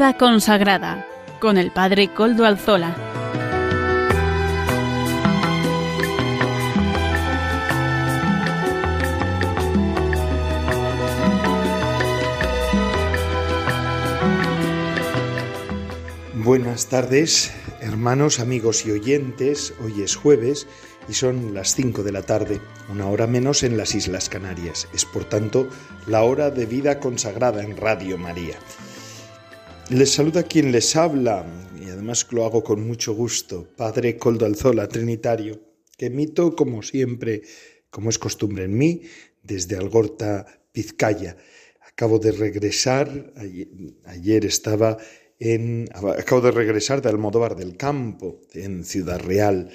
Vida consagrada con el Padre Coldo Alzola. Buenas tardes, hermanos, amigos y oyentes. Hoy es jueves y son las 5 de la tarde, una hora menos en las Islas Canarias. Es por tanto la hora de vida consagrada en Radio María. Les saluda quien les habla, y además lo hago con mucho gusto, Padre Coldo Alzola, Trinitario, que emito como siempre, como es costumbre en mí, desde Algorta, Pizcaya. Acabo de regresar, ayer, estaba en, acabo de regresar de Almodóvar del Campo, en Ciudad Real.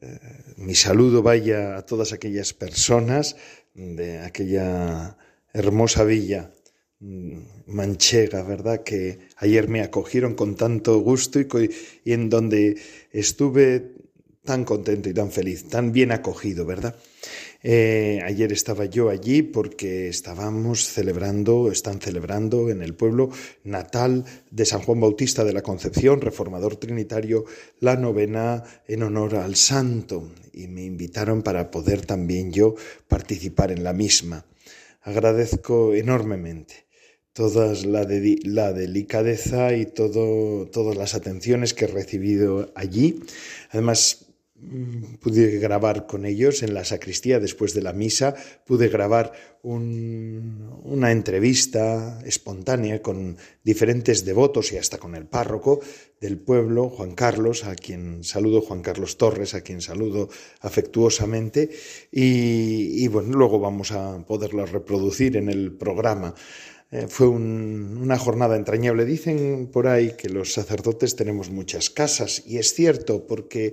Eh, mi saludo vaya a todas aquellas personas de aquella hermosa villa manchega, ¿verdad? Que ayer me acogieron con tanto gusto y, en donde estuve tan contento y tan feliz, tan bien acogido, ¿verdad? Eh, ayer estaba yo allí porque estábamos celebrando, están celebrando en el pueblo natal de San Juan Bautista de la Concepción, reformador trinitario, la novena en honor al santo y me invitaron para poder también yo participar en la misma. Agradezco enormemente toda la, delicadeza y todo, todas las atenciones que he recibido allí. Además, mm, pude grabar con ellos en la sacristía después de la misa, pude grabar una entrevista espontánea con diferentes devotos y hasta con el párroco del pueblo, Juan Carlos, a quien saludo, Juan Carlos Torres, a quien saludo afectuosamente, y, y bueno, luego vamos a poderlo reproducir en el programa. Eh, fue una jornada entrañable. Dicen por ahí que los sacerdotes tenemos muchas casas y es cierto porque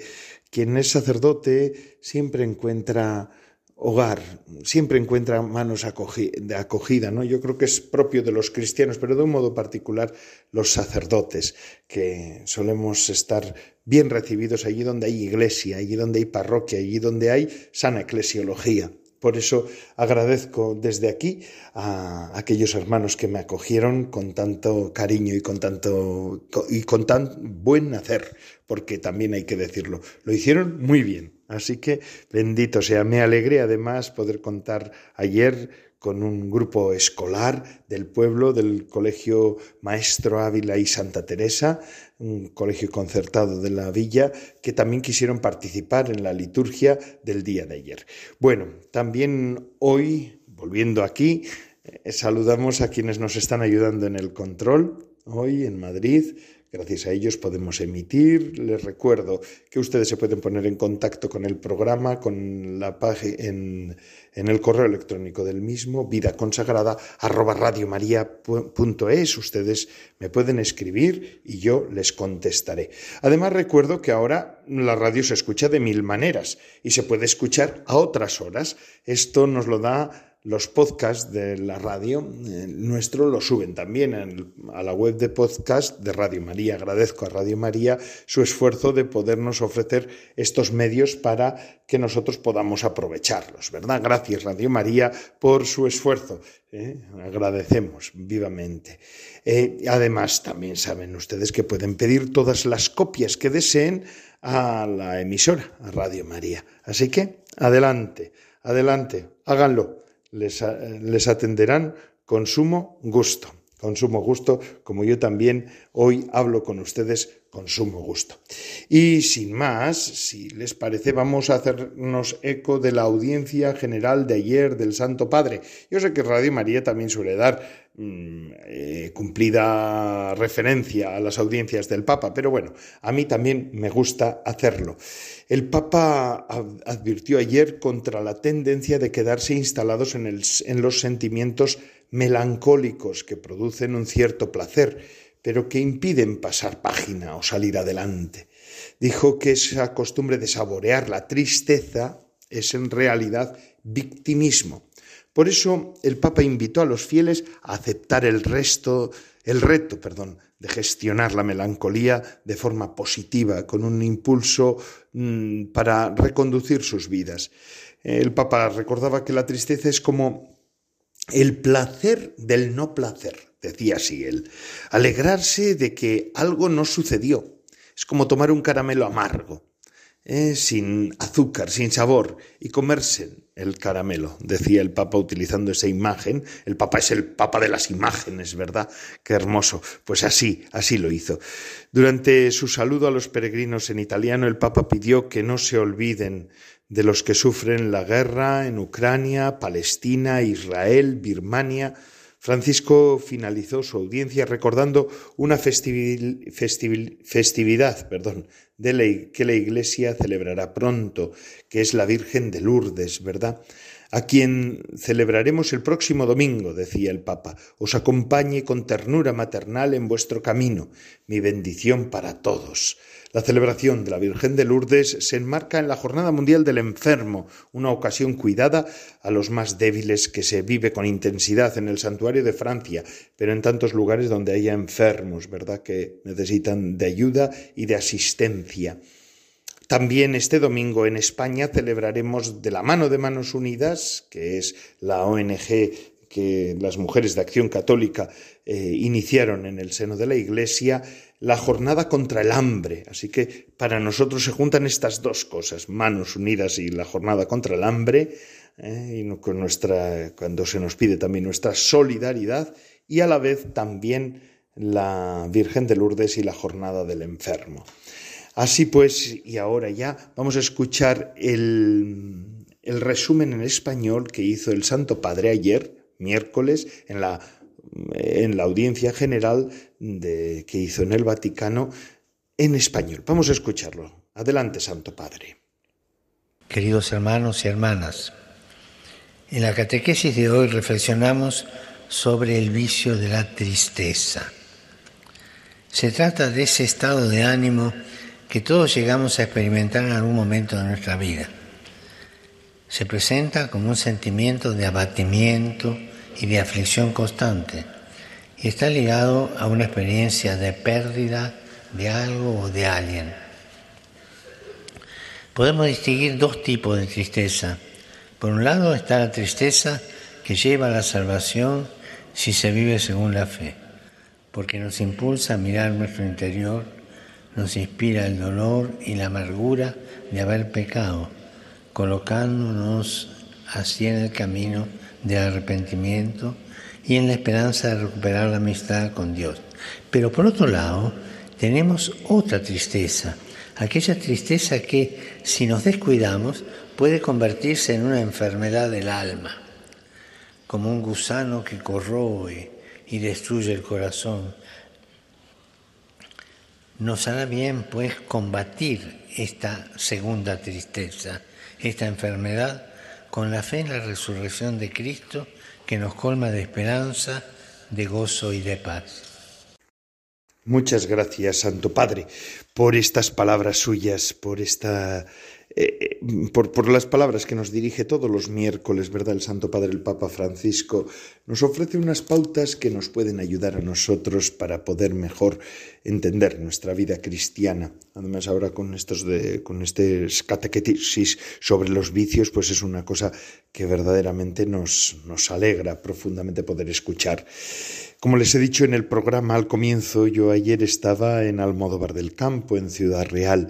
quien es sacerdote siempre encuentra hogar, siempre encuentra manos de acogida, ¿no? Yo creo que es propio de los cristianos, pero de un modo particular los sacerdotes, que solemos estar bien recibidos allí donde hay iglesia, allí donde hay parroquia, allí donde hay sana eclesiología. Por eso agradezco desde aquí a aquellos hermanos que me acogieron con tanto cariño y con tanto y con tan buen hacer, porque también hay que decirlo, lo hicieron muy bien. Así que bendito sea, me alegré además poder contar ayer con un grupo escolar del pueblo, del Colegio Maestro Ávila y Santa Teresa, un colegio concertado de la villa, que también quisieron participar en la liturgia del día de ayer. Bueno, también hoy, volviendo aquí, eh, saludamos a quienes nos están ayudando en el control, hoy en Madrid, Gracias a ellos podemos emitir. Les recuerdo que ustedes se pueden poner en contacto con el programa, con la página en, el correo electrónico del mismo, vida consagrada Ustedes me pueden escribir y yo les contestaré. Además recuerdo que ahora la radio se escucha de mil maneras y se puede escuchar a otras horas. Esto nos lo da los podcasts de la radio eh, nuestro lo suben también a la web de podcast de Radio María. Agradezco a Radio María su esfuerzo de podernos ofrecer estos medios para que nosotros podamos aprovecharlos, ¿verdad? Gracias Radio María por su esfuerzo. ¿eh? Agradecemos vivamente. Eh, además, también saben ustedes que pueden pedir todas las copias que deseen a la emisora, a Radio María. Así que, adelante, adelante, háganlo les, atenderán con sumo gusto, con sumo gusto, como yo también hoy hablo con ustedes con sumo gusto. Y sin más, si les parece, vamos a hacernos eco de la audiencia general de ayer del Santo Padre. Yo sé que Radio María también suele dar eh, cumplida referencia a las audiencias del Papa, pero bueno, a mí también me gusta hacerlo. El Papa advirtió ayer contra la tendencia de quedarse instalados en los sentimientos melancólicos que producen un cierto placer, pero que impiden pasar página o salir adelante. Dijo que esa costumbre de saborear la tristeza es en realidad victimismo. Por eso el Papa invitó a los fieles a aceptar el resto, el reto, perdón, de gestionar la melancolía de forma positiva, con un impulso mm, para reconducir sus vidas. El Papa recordaba que la tristeza es como el placer del no placer. decía así alegrarse de que algo no sucedió. Es como tomar un caramelo amargo, eh, sin azúcar, sin sabor, y comerse el caramelo, decía el Papa utilizando esa imagen. El Papa es el Papa de las imágenes, ¿verdad? Qué hermoso. Pues así, así lo hizo. Durante su saludo a los peregrinos en italiano, el Papa pidió que no se olviden de los que sufren la guerra en Ucrania, Palestina, Israel, Birmania. Francisco finalizó su audiencia recordando una festividad perdón, de que la Iglesia celebrará pronto, que es la Virgen de Lourdes, ¿verdad? A quien celebraremos el próximo domingo, decía el Papa, os acompañe con ternura maternal en vuestro camino, mi bendición para todos. La celebración de la Virgen de Lourdes se enmarca en la Jornada Mundial del Enfermo, una ocasión cuidada a los más débiles que se vive con intensidad en el santuario de Francia, pero en tantos lugares donde haya enfermos, ¿verdad?, que necesitan de ayuda y de asistencia. También este domingo en España celebraremos de la mano de Manos Unidas, que es la ONG que las mujeres de Acción Católica eh, iniciaron en el seno de la Iglesia, la jornada contra el hambre. Así que para nosotros se juntan estas dos cosas, manos unidas y la jornada contra el hambre, eh, y con nuestra, cuando se nos pide también nuestra solidaridad, y a la vez también la Virgen de Lourdes y la jornada del enfermo. Así pues, y ahora ya vamos a escuchar el, el resumen en español que hizo el Santo Padre ayer, miércoles, en la en la audiencia general de, que hizo en el Vaticano en español. Vamos a escucharlo. Adelante, Santo Padre. Queridos hermanos y hermanas, en la catequesis de hoy reflexionamos sobre el vicio de la tristeza. Se trata de ese estado de ánimo que todos llegamos a experimentar en algún momento de nuestra vida. Se presenta como un sentimiento de abatimiento, y de aflicción constante y está ligado a una experiencia de pérdida de algo o de alguien. Podemos distinguir dos tipos de tristeza. Por un lado está la tristeza que lleva a la salvación si se vive según la fe, porque nos impulsa a mirar nuestro interior, nos inspira el dolor y la amargura de haber pecado, colocándonos así en el camino de arrepentimiento y en la esperanza de recuperar la amistad con Dios. Pero por otro lado, tenemos otra tristeza, aquella tristeza que, si nos descuidamos, puede convertirse en una enfermedad del alma, como un gusano que corroe y destruye el corazón. Nos hará bien, pues, combatir esta segunda tristeza, esta enfermedad, con la fe en la resurrección de Cristo que nos colma de esperanza, de gozo y de paz. Muchas gracias, Santo Padre, por estas palabras suyas, por esta eh, eh, por, las palabras que nos dirige todos los miércoles, ¿verdad? El Santo Padre, el Papa Francisco, nos ofrece unas pautas que nos pueden ayudar a nosotros para poder mejor entender nuestra vida cristiana. Además, ahora con estos de, con este catequesis sobre los vicios, pues es una cosa que verdaderamente nos, nos alegra profundamente poder escuchar. Como les he dicho en el programa al comienzo, yo ayer estaba en Almodóvar del Campo, en Ciudad Real.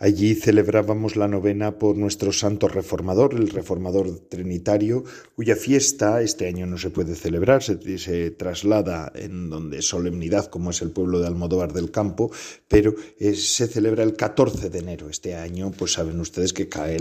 Allí celebrábamos la novena por nuestro santo reformador, el reformador trinitario, cuya fiesta este año no se puede celebrar, se, traslada en donde solemnidad, como es el pueblo de Almodóvar del Campo, pero eh, se celebra el 14 de enero. Este año, pues saben ustedes que cae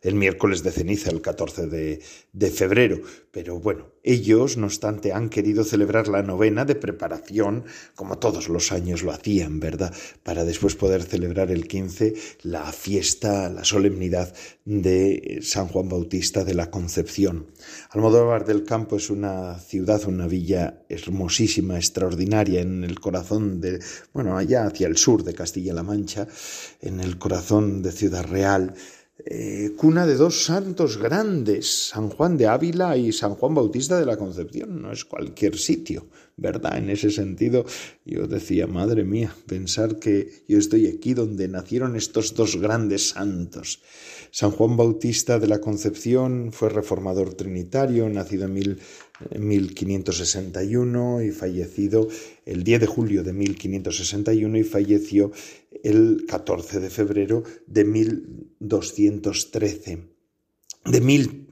el miércoles de ceniza, el 14 de, de febrero. Pero bueno, ellos, no obstante, han querido celebrar la novena de preparación, como todos los años lo hacían, ¿verdad? Para después poder celebrar el 15 la fiesta, la solemnidad de San Juan Bautista de la Concepción. Almodóvar del Campo es una ciudad, una villa hermosísima, extraordinaria, en el corazón de, bueno, allá hacia el sur de Castilla-La Mancha, en el corazón de Ciudad Real eh, cuna de dos santos grandes, San Juan de Ávila y San Juan Bautista de la Concepción. No es cualquier sitio, ¿verdad? En ese sentido, yo decía, madre mía, pensar que yo estoy aquí donde nacieron estos dos grandes santos. San Juan Bautista de la Concepción fue reformador trinitario, nacido en, mil, 1561 y fallecido el 10 de julio de 1561 y falleció el 14 de febrero de 1213 de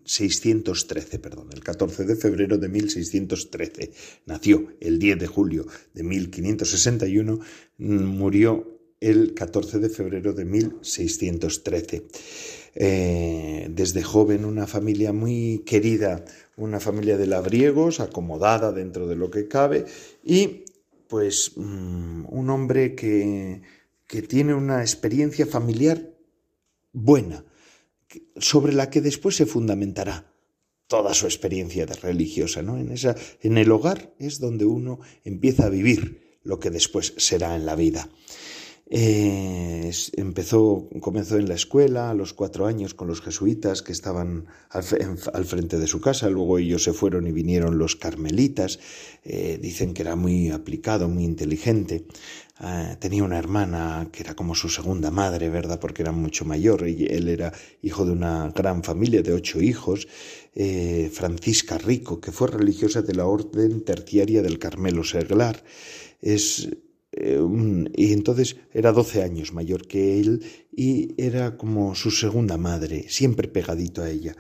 1613, perdón, el 14 de febrero de 1613. Nació el 10 de julio de 1561, murió el 14 de febrero de 1613. Eh, desde joven una familia muy querida, una familia de labriegos, acomodada dentro de lo que cabe, y pues mm, un hombre que, que tiene una experiencia familiar buena, sobre la que después se fundamentará toda su experiencia religiosa, ¿no? En, esa, en el hogar es donde uno empieza a vivir lo que después será en la vida. Eh, empezó, comenzó en la escuela a los cuatro años con los jesuitas que estaban al, frente de su casa, luego ellos se fueron y vinieron los carmelitas, eh, dicen que era muy aplicado, muy inteligente, ah, tenía una hermana que era como su segunda madre, ¿verdad? Porque era mucho mayor y él era hijo de una gran familia de ocho hijos, eh, Francisca Rico, que fue religiosa de la Orden Terciaria del Carmelo Seglar, es eh, y entonces era 12 años mayor que él y era como su segunda madre, siempre pegadito a ella.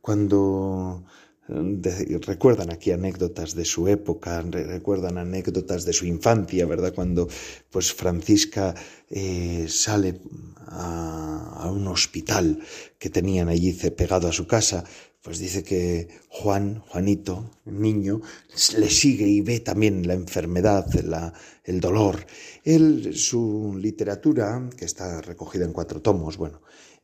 Cuando recuerdan aquí anécdotas de su época, recuerdan anécdotas de su infancia, ¿verdad? Cuando pues Francisca eh, sale a, a, un hospital que tenían allí pegado a su casa, pues dice que Juan, Juanito, niño, le sigue y ve también la enfermedad, el dolor. Él, su literatura, que está recogida en cuatro tomos, bueno,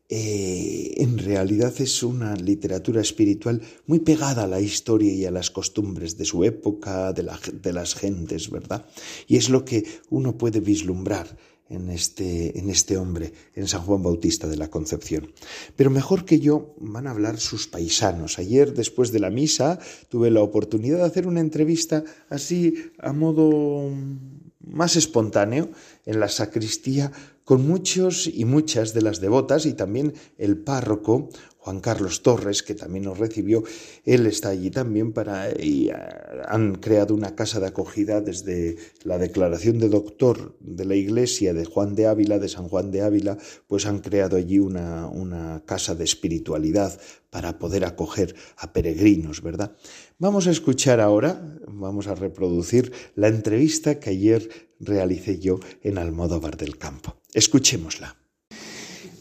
eh, en realidad es una literatura espiritual muy pegada a la historia y a las costumbres de su época, de, de las gentes, ¿verdad? Y es lo que uno puede vislumbrar en este, en este hombre, en San Juan Bautista de la Concepción. Pero mejor que yo van a hablar sus paisanos. Ayer, después de la misa, tuve la oportunidad de hacer una entrevista así a modo más espontáneo en la sacristía con muchos y muchas de las devotas y también el párroco Juan Carlos Torres, que también nos recibió, él está allí también para y ah, han creado una casa de acogida desde la declaración de doctor de la iglesia de Juan de Ávila, de San Juan de Ávila, pues han creado allí una, una casa de espiritualidad para poder acoger a peregrinos, ¿verdad? Vamos a escuchar ahora, vamos a reproducir la entrevista que ayer realicé yo en Almodóvar del Campo. Escuchémosla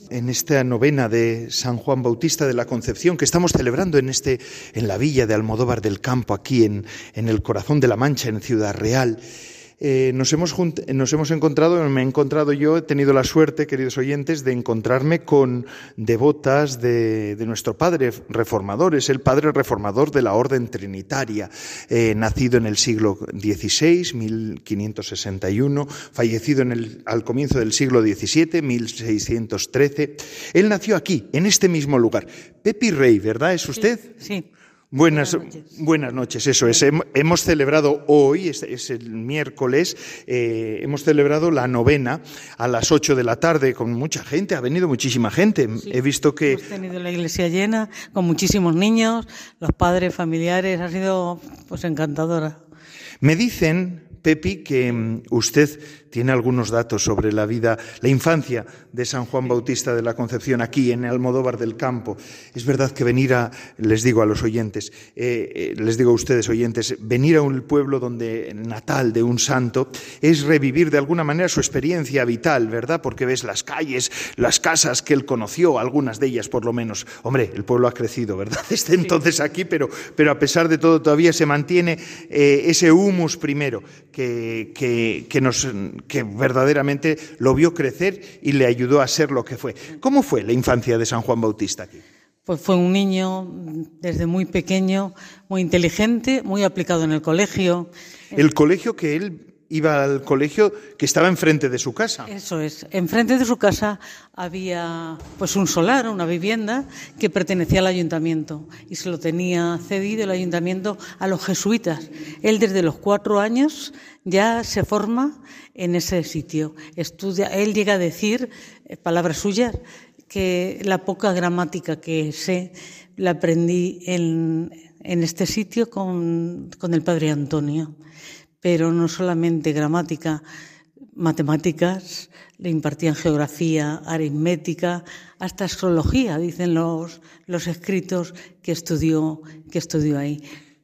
en esta novena de San Juan Bautista de la Concepción que estamos celebrando en, este, en la villa de Almodóvar del Campo, aquí en, en el corazón de la Mancha, en Ciudad Real. Eh, nos, hemos nos hemos encontrado, me he encontrado yo, he tenido la suerte, queridos oyentes, de encontrarme con devotas de, nuestro padre reformador, es el padre reformador de la Orden Trinitaria, eh, nacido en el siglo XVI, 1561, fallecido en el, al comienzo del siglo XVII, 1613. Él nació aquí, en este mismo lugar. Pepi Rey, ¿verdad? ¿Es usted? sí. Buenas, buenas noches. eso es. Hemos celebrado hoy, es, el miércoles, eh, hemos celebrado la novena a las 8 de la tarde con mucha gente, ha venido muchísima gente. He visto que... Hemos tenido la iglesia llena, con muchísimos niños, los padres, familiares, ha sido pues encantadora. Me dicen, Pepi, que mm, usted tiene algunos datos sobre la vida, la infancia de San Juan Bautista de la Concepción aquí en Almodóvar del Campo. Es verdad que venir a, les digo a los oyentes, eh, eh, les digo a ustedes oyentes, venir a un pueblo donde natal de un santo es revivir de alguna manera su experiencia vital, ¿verdad? Porque ves las calles, las casas que él conoció, algunas de ellas por lo menos. Hombre, el pueblo ha crecido, ¿verdad? Desde entonces aquí, pero, pero a pesar de todo todavía se mantiene eh, ese humus primero que, que nos que verdaderamente lo vio crecer y le ayudó a ser lo que fue. ¿Cómo fue la infancia de San Juan Bautista aquí? Pues fue un niño desde muy pequeño, muy inteligente, muy aplicado en el colegio. El colegio que él iba al colegio que estaba enfrente de su casa. Eso es. Enfrente de su casa había pues un solar, una vivienda que pertenecía al ayuntamiento y se lo tenía cedido el ayuntamiento a los jesuitas. Él desde los cuatro años ya se forma en ese sitio. Estudia, él llega a decir, eh, palabras suyas, que la poca gramática que sé la aprendí en, en este sitio con, con el padre Antonio pero no solamente gramática, matemáticas, le impartían geografía, aritmética, hasta astrología, dicen los, los escritos que estudió, que estudió ahí.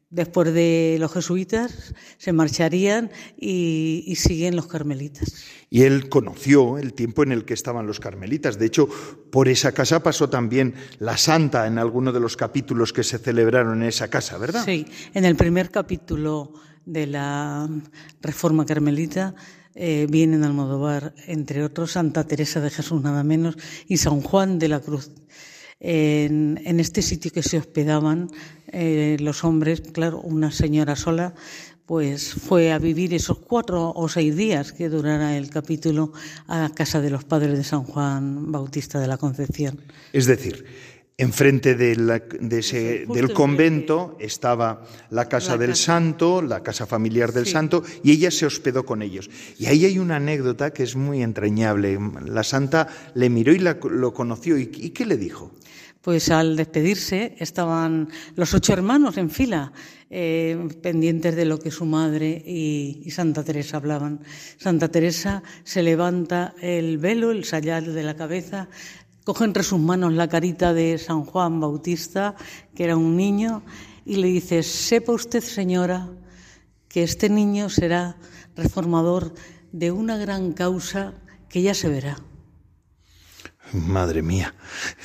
Después de los jesuitas se marcharían y, y, siguen los carmelitas. Y él conoció el tiempo en el que estaban los carmelitas. De hecho, por esa casa pasó también la santa en alguno de los capítulos que se celebraron en esa casa, ¿verdad? Sí, en el primer capítulo de la Reforma Carmelita eh, vienen Almodóvar, entre otros, Santa Teresa de Jesús, nada menos, y San Juan de la Cruz. En, este sitio que se hospedaban eh, los hombres, claro, una señora sola, pues fue a vivir esos cuatro o seis días que durara el capítulo a casa de los padres de San Juan Bautista de la Concepción. Es decir, Enfrente de, la, de ese, del convento estaba la casa la del casa. santo, la casa familiar del sí. santo, y ella se hospedó con ellos. Y ahí hay una anécdota que es muy entrañable. La santa le miró y la, lo conoció. ¿Y, ¿Y qué le dijo? Pues al despedirse estaban los ocho hermanos en fila, eh, pendientes de lo que su madre y, y, Santa Teresa hablaban. Santa Teresa se levanta el velo, el sayal de la cabeza, coge entre sus manos la carita de San Juan Bautista, que era un niño, y le dice, sepa usted, señora, que este niño será reformador de una gran causa que ya se verá. Madre mía,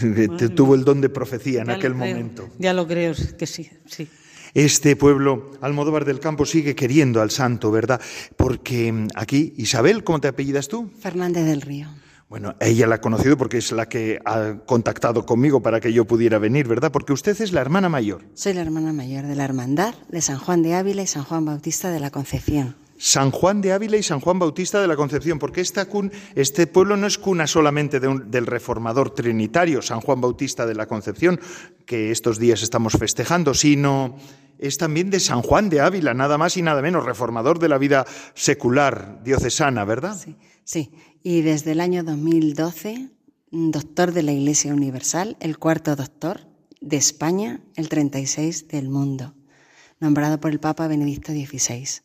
Madre tuvo el don de profecía en ya aquel creo, momento. Ya lo creo que sí, sí. Este pueblo, Almodóvar del Campo, sigue queriendo al santo, ¿verdad? Porque aquí, Isabel, ¿cómo te apellidas tú? Fernández del Río. Bueno, ella la ha conocido porque es la que ha contactado conmigo para que yo pudiera venir, ¿verdad? Porque usted es la hermana mayor. Soy la hermana mayor de la Hermandad de San Juan de Ávila y San Juan Bautista de la Concepción. San Juan de Ávila y San Juan Bautista de la Concepción, porque esta cun, este pueblo no es cuna solamente de un, del reformador trinitario, San Juan Bautista de la Concepción, que estos días estamos festejando, sino es también de San Juan de Ávila, nada más y nada menos, reformador de la vida secular diocesana, ¿verdad? Sí, sí. Y desde el año 2012, doctor de la Iglesia Universal, el cuarto doctor de España, el 36 del mundo, nombrado por el Papa Benedicto XVI.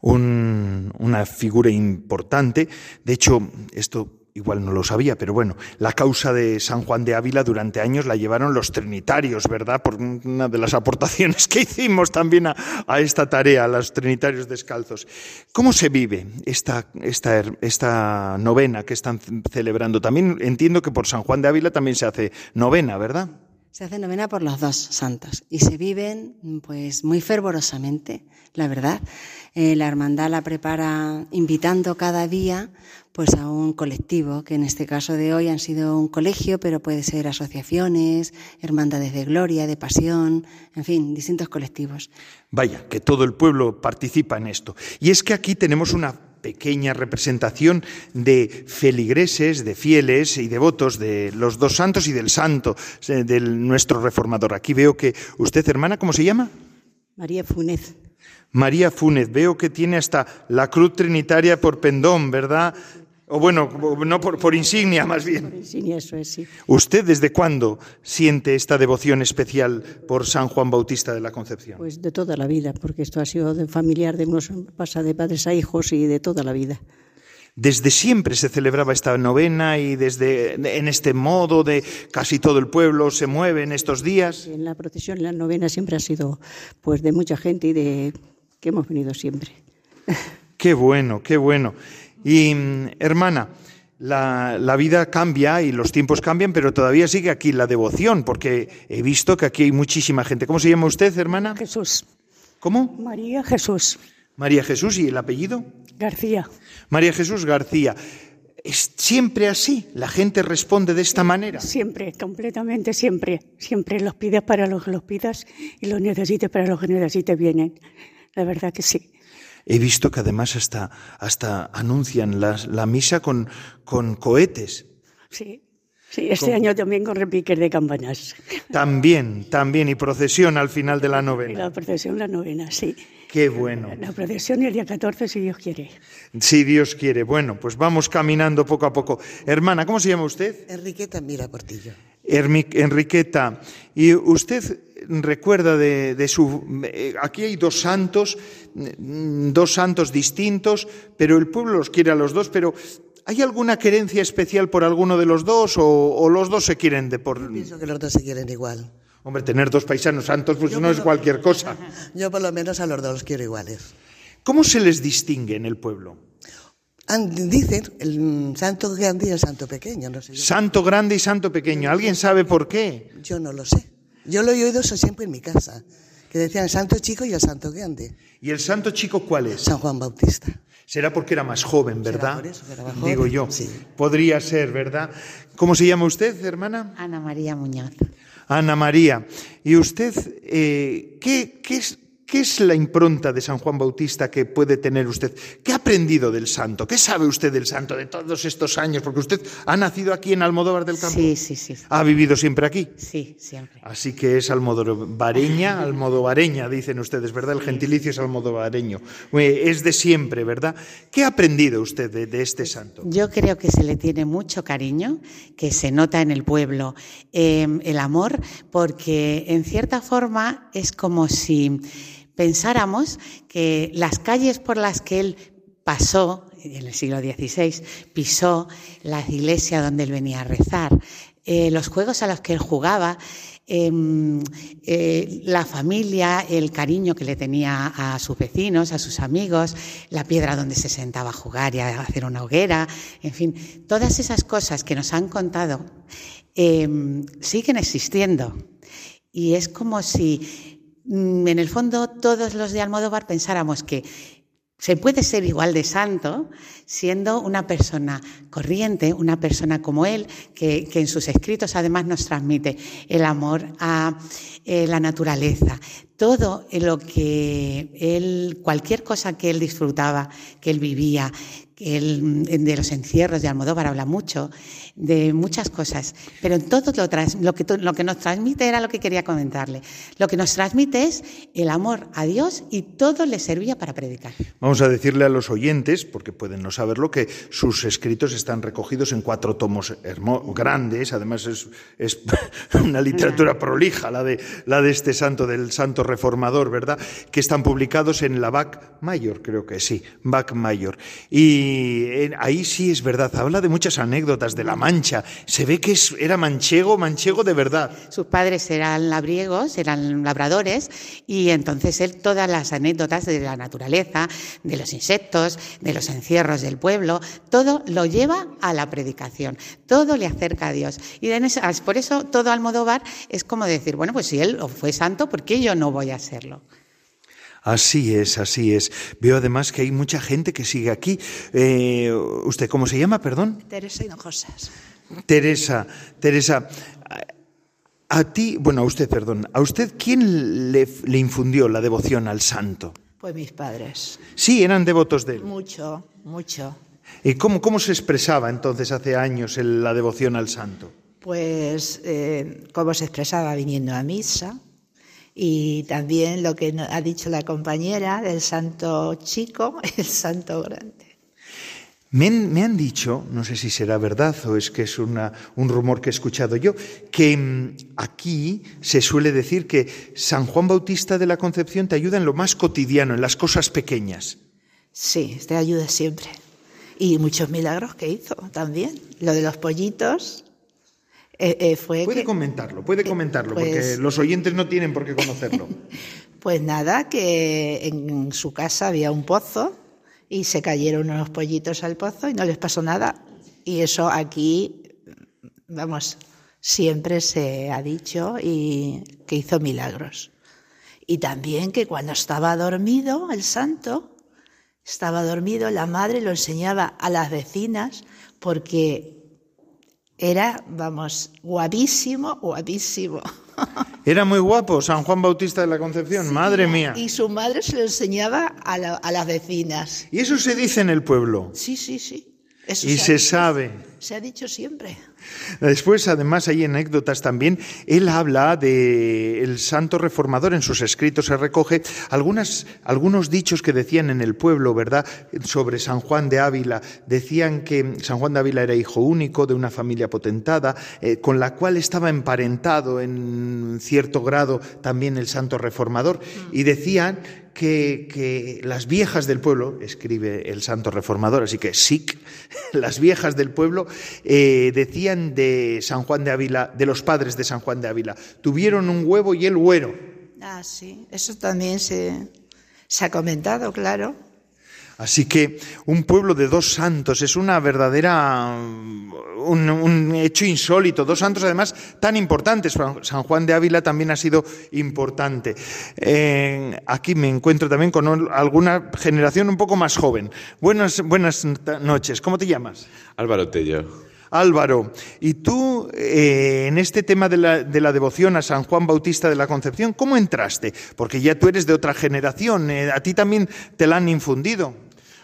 Un, una figura importante. De hecho, esto igual no lo sabía, pero bueno, la causa de San Juan de Ávila durante años la llevaron los trinitarios, ¿verdad? Por una de las aportaciones que hicimos también a, esta tarea, a los trinitarios descalzos. ¿Cómo se vive esta, esta, esta novena que están celebrando? También entiendo que por San Juan de Ávila también se hace novena, ¿verdad? Se hace novena por los dos santos y se viven pues muy fervorosamente, la verdad. Eh, la hermandad la prepara invitando cada día pues a un colectivo, que en este caso de hoy han sido un colegio, pero puede ser asociaciones, hermandades de gloria, de pasión, en fin, distintos colectivos. Vaya, que todo el pueblo participa en esto. Y es que aquí tenemos una pequeña representación de feligreses, de fieles y devotos de los dos santos y del santo, de nuestro reformador. Aquí veo que usted, hermana, ¿cómo se llama? María Funes. María Funes, veo que tiene hasta la cruz trinitaria por pendón, ¿verdad? O bueno, no por, por, insignia más bien. Por insignia, eso es, sí. ¿Usted desde cuándo siente esta devoción especial por San Juan Bautista de la Concepción? Pues de toda la vida, porque esto ha sido de familiar, de unos pasa de padres a hijos y de toda la vida. Desde siempre se celebraba esta novena y desde en este modo de casi todo el pueblo se mueve en estos días. En la procesión, la novena siempre ha sido pues de mucha gente y de que hemos venido siempre. Qué bueno, qué bueno. Y hermana, la, la, vida cambia y los tiempos cambian, pero todavía sigue aquí la devoción, porque he visto que aquí hay muchísima gente. ¿Cómo se llama usted, hermana? Jesús. ¿Cómo? María Jesús. María Jesús, ¿y el apellido? García. María Jesús García. ¿Es siempre así? ¿La gente responde de esta manera? Siempre, completamente siempre. Siempre los pides para los que los pidas y los necesites para los que necesites vienen. La verdad que sí. He visto que además hasta, hasta anuncian la, la misa con, con cohetes. Sí, Sí, este año también con repiques de campanas. También, también, y procesión al final de la novena. Y la procesión, la novena, sí. Qué bueno. La procesión el día 14, si Dios quiere. Si Dios quiere. Bueno, pues vamos caminando poco a poco. Hermana, ¿cómo se llama usted? Enriqueta Mira Portillo. Enriqueta, ¿y usted recuerda de, de, su... Eh, aquí hay dos santos, mm, dos santos distintos, pero el pueblo los quiere a los dos, pero ¿Hay alguna querencia especial por alguno de los dos o, los dos se quieren de por...? Yo pienso que los dos se quieren igual. Hombre, tener dos paisanos santos pues no es cualquier cosa. Yo por lo menos a los dos los quiero iguales. ¿Cómo se les distingue en el pueblo? Dicen el santo grande y el santo pequeño. No sé santo grande y santo pequeño. ¿Alguien sabe por qué? Yo no lo sé. Yo lo he oído eso siempre en mi casa, que decían el santo chico y el santo grande. ¿Y el santo chico cuál es? San Juan Bautista. Será porque era más joven, ¿verdad? Eso, Digo yo. Sí. Podría ser, ¿verdad? ¿Cómo se llama usted, hermana? Ana María Muñoz. Ana María. ¿Y usted eh, qué, qué, es, ¿Qué es la impronta de San Juan Bautista que puede tener usted? ¿Qué ha aprendido del santo? ¿Qué sabe usted del santo de todos estos años? Porque usted ha nacido aquí en Almodóvar del Campo. Sí, sí, sí. ¿Ha vivido siempre aquí? Sí, siempre. Así que es almodovareña, almodovareña, dicen ustedes, ¿verdad? El gentilicio es almodovareño. Eh, es de siempre, ¿verdad? ¿Qué ha aprendido usted de, este santo? Yo creo que se le tiene mucho cariño, que se nota en el pueblo em, el amor, porque en cierta forma es como si pensáramos que las calles por las que él pasó, en el siglo XVI, pisó la iglesia donde él venía a rezar, eh, los juegos a los que él jugaba, em, eh, la familia, el cariño que le tenía a sus vecinos, a sus amigos, la piedra donde se sentaba a jugar y a hacer una hoguera, en fin, todas esas cosas que nos han contado em, siguen existiendo. Y es como si en el fondo todos los de Almodóvar pensáramos que se puede ser igual de santo siendo una persona corriente, una persona como él, que, en sus escritos además nos transmite el amor a eh, la naturaleza. Todo lo que él, cualquier cosa que él disfrutaba, que él vivía, él, de los encierros de Almodóvar habla mucho, de muchas cosas, pero en todo lo, lo, que, lo que nos transmite era lo que quería comentarle. Lo que nos transmite es el amor a Dios y todo le servía para predicar. Vamos a decirle a los oyentes, porque pueden no saberlo, que sus escritos están recogidos en cuatro tomos grandes, además es, es una literatura prolija la de, la de este santo, del santo reformador, ¿verdad? Que están publicados en la Bac Mayor, creo que sí, Bac Mayor. Y ahí sí es verdad, habla de muchas anécdotas de la Mancha. Se ve que era manchego, manchego de verdad. Sus padres eran labriegos, eran labradores, y entonces él todas las anécdotas de la naturaleza, de los insectos, de los encierros del pueblo, todo lo lleva a la predicación, todo le acerca a Dios. Y por eso todo Almodóvar es como decir, bueno, pues si él fue santo, ¿por qué yo no voy a serlo? Así es, así es. Veo además que hay mucha gente que sigue aquí. Eh, ¿Usted cómo se llama, perdón? Teresa Hinojosas. Teresa, Teresa, a ti, bueno, a usted, perdón, ¿a usted quién le, le infundió la devoción al santo? Pues mis padres. Sí, eran devotos de él. Mucho, mucho. ¿Y cómo, cómo se expresaba entonces hace años la devoción al santo? Pues eh, cómo se expresaba viniendo a misa, y también lo que ha dicho la compañera del santo chico, el santo grande. Me, han dicho, no sé si será verdad o es que es una, un rumor que he escuchado yo, que mm, aquí se suele decir que San Juan Bautista de la Concepción te ayuda en lo más cotidiano, en las cosas pequeñas. Sí, te ayuda siempre. Y muchos milagros que hizo también. Lo de los pollitos, eh, eh, puede comentarlo, puede comentarlo, porque pues los oyentes no tienen por qué conocerlo. pues nada, que en su casa había un pozo y se cayeron unos pollitos al pozo y no les pasó nada. Y eso aquí, vamos, siempre se ha dicho y que hizo milagros. Y también que cuando estaba dormido el santo, estaba dormido, la madre lo enseñaba a las vecinas porque era, vamos, guapísimo, guapísimo. Era muy guapo, San Juan Bautista de la Concepción, Sí, madre mía. Y su madre se lo enseñaba a, la- a las vecinas. Y eso se dice en el pueblo. Sí, sí, sí. Eso Y se sabe. Se ha dicho siempre. Después, además, hay anécdotas también. Él habla de el santo reformador. En sus escritos se recoge algunas, algunos dichos que decían en el pueblo, ¿verdad? Sobre San Juan de Ávila. Decían que San Juan de Ávila era hijo único de una familia potentada, eh, con la cual estaba emparentado en cierto grado también el santo reformador. Y decían que, que las viejas del pueblo, escribe el santo reformador, así que SIC, las viejas del pueblo, eh, decían de San Juan de Ávila, de los padres de San Juan de Ávila, tuvieron un huevo y el güero. Ah, sí. Eso también se, se ha comentado, claro. Así que un pueblo de dos santos es una verdadera un, un hecho insólito. Dos santos además tan importantes. San Juan de Ávila también ha sido importante. Eh, aquí me encuentro también con un- alguna generación un poco más joven. Buenas, buenas noches. ¿Cómo te llamas? Álvaro Tello. Álvaro, y tú eh, en este tema de la, de la devoción a San Juan Bautista de la Concepción, ¿cómo entraste? Porque ya tú eres de otra generación, eh, a ti también te la han infundido.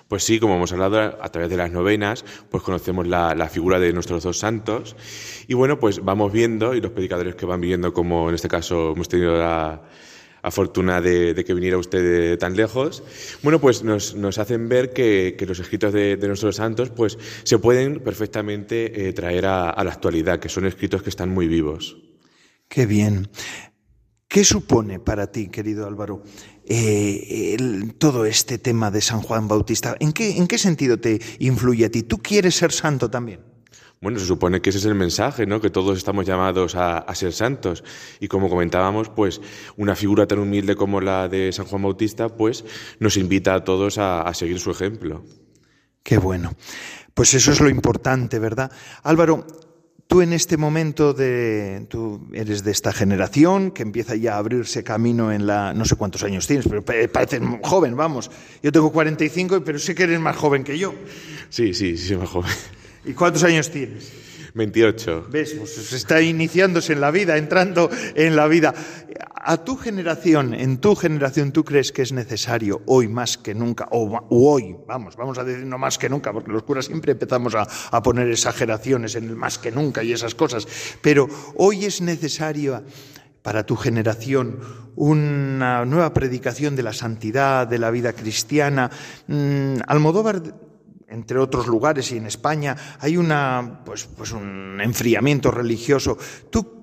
Pues sí, como hemos hablado a través de las novenas, pues conocemos la, la figura de nuestros dos santos. Y bueno, pues vamos viendo, y los predicadores que van viendo, como en este caso hemos tenido la, la fortuna de, que viniera usted tan lejos, bueno, pues nos, hacen ver que, los escritos de, nuestros santos pues se pueden perfectamente eh, traer a, a la actualidad, que son escritos que están muy vivos. Qué bien. ¿Qué supone para ti, querido Álvaro, eh, el- todo este tema de San Juan Bautista? ¿En qué, ¿En qué sentido te influye a ti? ¿Tú quieres ser santo también? Bueno, se supone que ese es el mensaje, ¿no? Que todos estamos llamados a, a ser santos. Y como comentábamos, pues una figura tan humilde como la de San Juan Bautista, pues nos invita a todos a, a seguir su ejemplo. Qué bueno. Pues eso es lo importante, ¿verdad? Álvaro, tú en este momento de. Tú eres de esta generación que empieza ya a abrirse camino en la. No sé cuántos años tienes, pero pa- pareces joven, vamos. Yo tengo 45, pero sé que eres más joven que yo. Sí, sí, sí, soy más joven. ¿Y cuántos años tienes? 28. ¿Ves? Pues está iniciándose en la vida, entrando en la vida. A tu generación, en tu generación, ¿tú crees que es necesario hoy más que nunca, o hoy, vamos, vamos a decir no más que nunca, porque los curas siempre empezamos a, a poner exageraciones en el más que nunca y esas cosas, pero hoy es necesario para tu generación una nueva predicación de la santidad, de la vida cristiana. Mm, Almodóvar entre otros lugares y en España hay una pues, pues un enfriamiento religioso. ¿Tú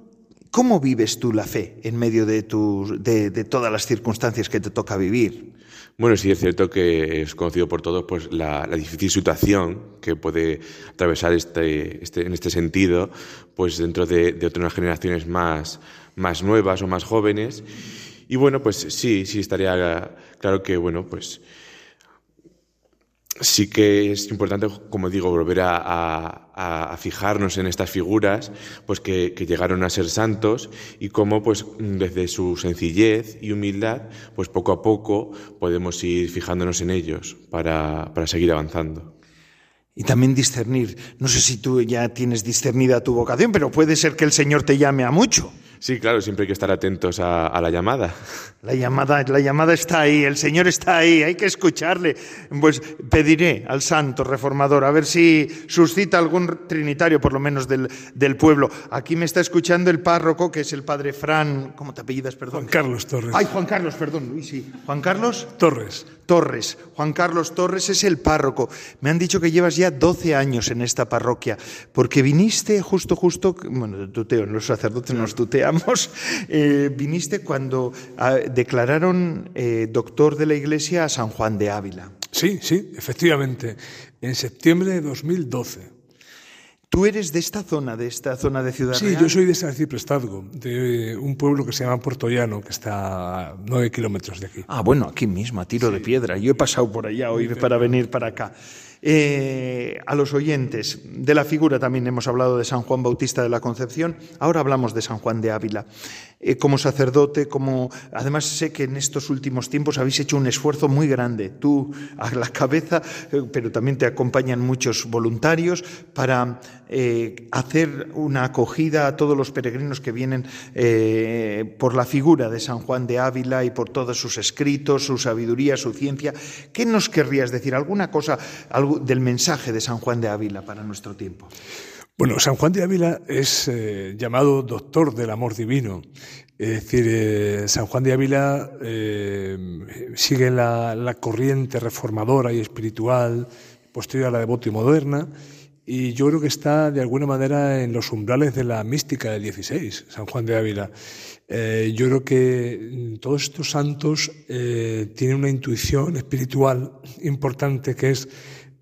cómo vives tú la fe en medio de, tus- de, de todas las circunstancias que te toca vivir? Bueno, sí es cierto que es conocido por todos pues, la, difícil situación que puede atravesar este, este, en este sentido pues, dentro de, de otras generaciones más, más nuevas o más jóvenes. Y bueno, pues sí, sí estaría claro que, bueno, pues sí que es importante, como digo, volver a, a- fijarnos en estas figuras, pues que, que llegaron a ser santos y cómo, pues, desde su sencillez y humildad, pues poco a poco podemos ir fijándonos en ellos para, para seguir avanzando. Y también discernir. No sé si tú ya tienes discernida tu vocación, pero puede ser que el Señor te llame a mucho. Sí, claro, siempre hay que estar atentos a, a la llamada. La llamada, la llamada está ahí, el Señor está ahí, hay que escucharle. Pues pediré al santo reformador a ver si suscita algún trinitario, por lo menos del, del pueblo. Aquí me está escuchando el párroco, que es el padre Fran. ¿Cómo te apellidas, perdón? Juan Carlos Torres. Ay, Juan Carlos, perdón, Luis, sí. Juan Carlos Torres. Torres. Juan Carlos Torres es el párroco. Me han dicho que llevas ya 12 años en esta parroquia, porque viniste justo, justo, bueno, tuteo, los sacerdotes nos tuteamos, eh, viniste cuando ah, declararon eh, doctor de la Iglesia a San Juan de Ávila. Sí, sí, efectivamente. En septiembre de 2012. ¿Tú eres de esta zona, de esta zona de Ciudad Sí, Real? yo soy de San Ciprestazgo, de un pueblo que se llama Puerto Llano, que está a nueve kilómetros de aquí. Ah, bueno, aquí mismo, a tiro de piedra. Yo he pasado por allá hoy para venir para acá. Eh, a los oyentes de la figura también hemos hablado de San Juan Bautista de la Concepción, ahora hablamos de San Juan de Ávila. Eh, como sacerdote, como además sé que en estos últimos tiempos habéis hecho un esfuerzo muy grande, tú a la cabeza, eh, pero también te acompañan muchos voluntarios para hacer una acogida a todos los peregrinos que vienen por la figura de San Juan de Ávila y por todos sus escritos, su sabiduría, su ciencia. ¿Qué nos querrías decir? ¿Alguna cosa del mensaje de San Juan de Ávila para nuestro tiempo? Bueno, San Juan de Ávila es eh, llamado doctor del amor divino. Es decir, eh, San Juan de Ávila eh, sigue la, corriente reformadora y espiritual posterior a la devota y moderna, y yo creo que está de alguna manera en los umbrales de la mística del XVI, San Juan de Ávila. yo creo que todos estos santos tienen una intuición espiritual importante que es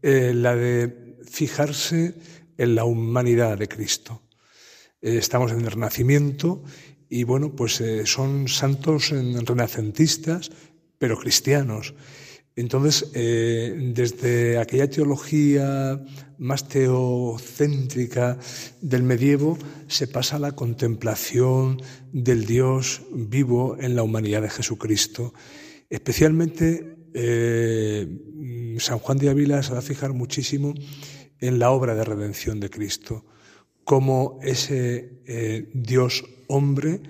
la de fijarse en la humanidad de Cristo. Eh, estamos en el Renacimiento y bueno, pues eh, son santos renacentistas, pero cristianos. Entonces, eh, desde aquella teología más teocéntrica del medievo, se pasa a la contemplación del Dios vivo en la humanidad de Jesucristo. Especialmente San Juan de Ávila se va a fijar muchísimo en la obra de redención de Cristo, como ese eh, Dios hombre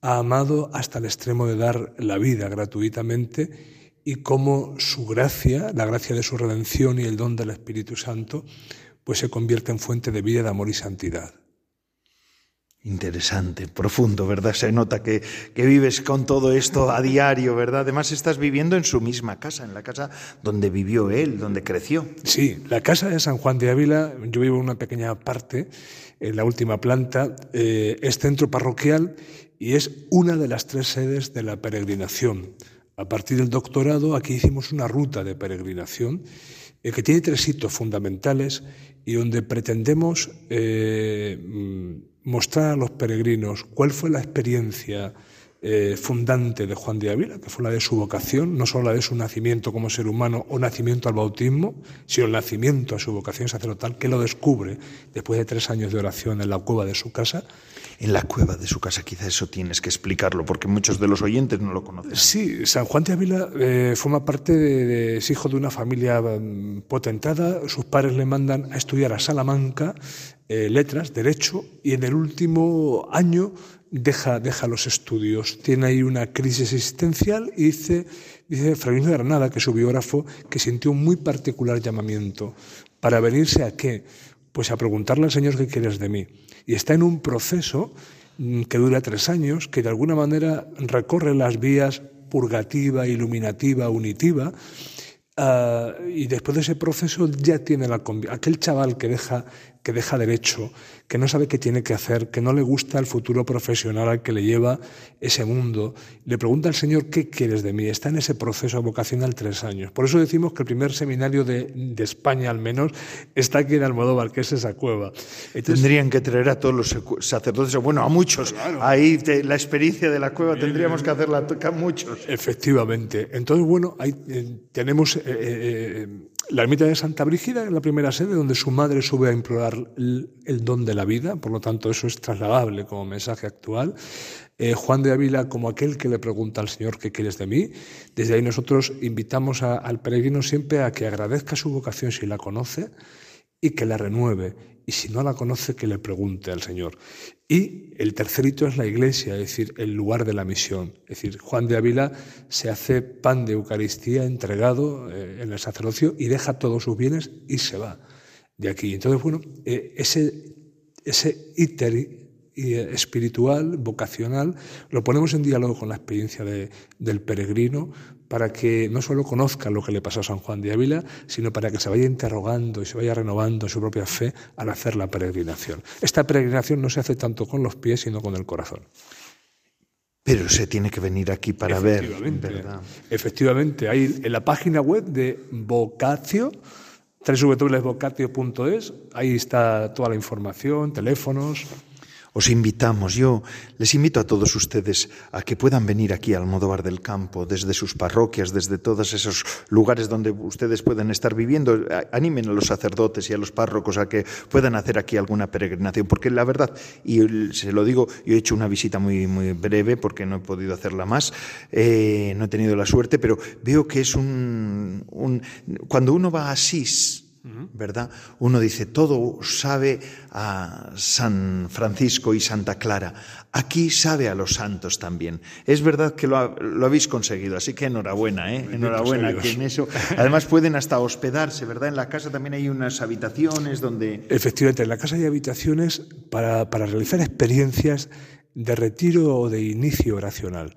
ha amado hasta el extremo de dar la vida gratuitamente y cómo su gracia, la gracia de su redención y el don del Espíritu Santo, pues se convierte en fuente de vida, de amor y santidad. Interesante, profundo, ¿verdad? Se nota que, vives con todo esto a diario, ¿verdad? Además estás viviendo en su misma casa, en la casa donde vivió él, donde creció. Sí, la casa de San Juan de Ávila, yo vivo en una pequeña parte, en la última planta, eh, es centro parroquial y es una de las tres sedes de la peregrinación. A partir del doctorado, aquí hicimos una ruta de peregrinación eh, que tiene tres hitos fundamentales y donde pretendemos... Eh, mostrar a los peregrinos cuál fue la experiencia eh, fundante de Juan de Ávila, que fue la de su vocación, no solo la de su nacimiento como ser humano o nacimiento al bautismo, sino el nacimiento a su vocación sacerdotal, que lo descubre después de tres años de oración en la cueva de su casa. En la cueva de su casa, quizá eso tienes que explicarlo, porque muchos de los oyentes no lo conocen. Sí, San Juan de Ávila eh, forma parte de, es hijo de una familia mm, potentada, sus padres le mandan a estudiar a Salamanca, eh, letras, derecho, y en el último año deja, deja los estudios. Tiene ahí una crisis existencial y dice, dice de Granada, que es su biógrafo, que sintió un muy particular llamamiento para venirse a qué? Pues a preguntarle al Señor qué quieres de mí. Y está en un proceso mm, que dura tres años, que de alguna manera recorre las vías purgativa, iluminativa, unitiva, ah, y después de ese proceso ya tiene la aquel chaval que deja que deja derecho, que no sabe qué tiene que hacer, que no le gusta el futuro profesional al que le lleva ese mundo. Le pregunta al Señor, ¿qué quieres de mí? Está en ese proceso vocacional tres años. Por eso decimos que el primer seminario de, España, al menos, está aquí en Almodóvar, que es esa cueva. Tendrían que traer a todos los sacerdotes, bueno, a muchos. Ahí la experiencia de la cueva tendríamos que hacerla a muchos. Efectivamente. Entonces, bueno, ahí eh, tenemos... Eh, eh, la ermita de Santa Brígida es la primera sede donde su madre sube a implorar el, don de la vida, por lo tanto eso es trasladable como mensaje actual. Eh, Juan de Ávila como aquel que le pregunta al Señor qué quieres de mí. Desde ahí nosotros invitamos al peregrino siempre a que agradezca su vocación si la conoce y que la renueve. Y si no la conoce, que le pregunte al Señor. Y el tercer hito es la iglesia, es decir, el lugar de la misión. Es decir, Juan de Ávila se hace pan de Eucaristía entregado eh, en el sacerdocio y deja todos sus bienes y se va de aquí. Entonces, bueno, eh, ese, ese íter eh, espiritual, vocacional, lo ponemos en diálogo con la experiencia del peregrino para que no solo conozca lo que le pasó a San Juan de Ávila, sino para que se vaya interrogando y se vaya renovando su propia fe al hacer la peregrinación. Esta peregrinación no se hace tanto con los pies, sino con el corazón. Pero se tiene que venir aquí para ver. ¿verdad? Efectivamente, hay en la página web de Vocatio, www.vocatio.es, ahí está toda la información, teléfonos. Os invitamos, yo les invito a todos ustedes a que puedan venir aquí al Almodóvar del Campo, desde sus parroquias, desde todos esos lugares donde ustedes pueden estar viviendo. Animen a los sacerdotes y a los párrocos a que puedan hacer aquí alguna peregrinación, porque la verdad, y se lo digo, yo he hecho una visita muy, muy breve porque no he podido hacerla más, eh, no he tenido la suerte, pero veo que es un, un cuando uno va a Asís, ¿verdad? Uno dice, todo sabe a San Francisco y Santa Clara. Aquí sabe a los santos también. Es verdad que lo, habéis conseguido, así que enhorabuena, ¿eh? Enhorabuena que en eso. Además pueden hasta hospedarse, ¿verdad? En la casa también hay unas habitaciones donde... Efectivamente, en la casa hay habitaciones para, para realizar experiencias de retiro o de inicio oracional.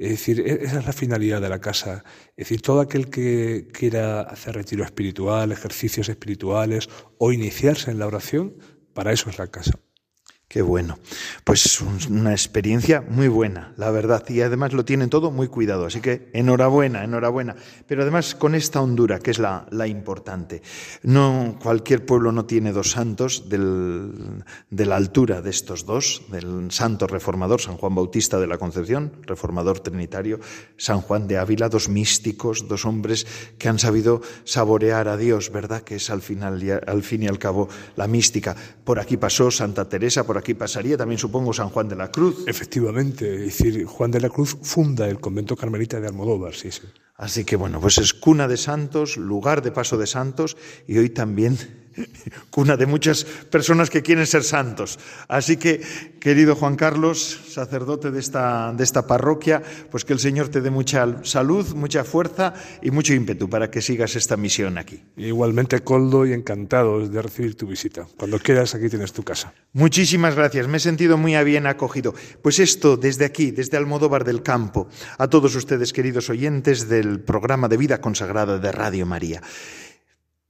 Es decir, e-, esa es la finalidad de la casa. Es decir, todo aquel que quiera hacer retiro espiritual, ejercicios espirituales o iniciarse en la oración, para eso es la casa. Qué bueno. Pues una experiencia muy buena, la verdad. Y además lo tienen todo muy cuidado. Así que enhorabuena, enhorabuena. Pero además con esta hondura, que es la, la importante. No, cualquier pueblo no tiene dos santos de la altura de estos dos, del santo reformador, San Juan Bautista de la Concepción, reformador trinitario, San Juan de Ávila, dos místicos, dos hombres que han sabido saborear a Dios, ¿verdad? Que es al final, al fin y al cabo, la mística. Por aquí pasó Santa Teresa, por aquí pasaría también, supongo, San Juan de la Cruz. Efectivamente, es decir, Juan de la Cruz funda el convento carmelita de Almodóvar, sí, sí. Así que bueno, pues es cuna de santos, lugar de paso de santos y hoy también cuna de muchas personas que quieren ser santos. Así que, querido Juan Carlos, sacerdote de esta, de esta parroquia, pues que el Señor te dé mucha salud, mucha fuerza y mucho ímpetu para que sigas esta misión aquí. Igualmente, Coldo, y encantado de recibir tu visita. Cuando quieras, aquí tienes tu casa. Muchísimas gracias, me he sentido muy bien acogido. Pues esto, desde aquí, desde Almodóvar del Campo, a todos ustedes, queridos oyentes del programa de vida consagrada de Radio María.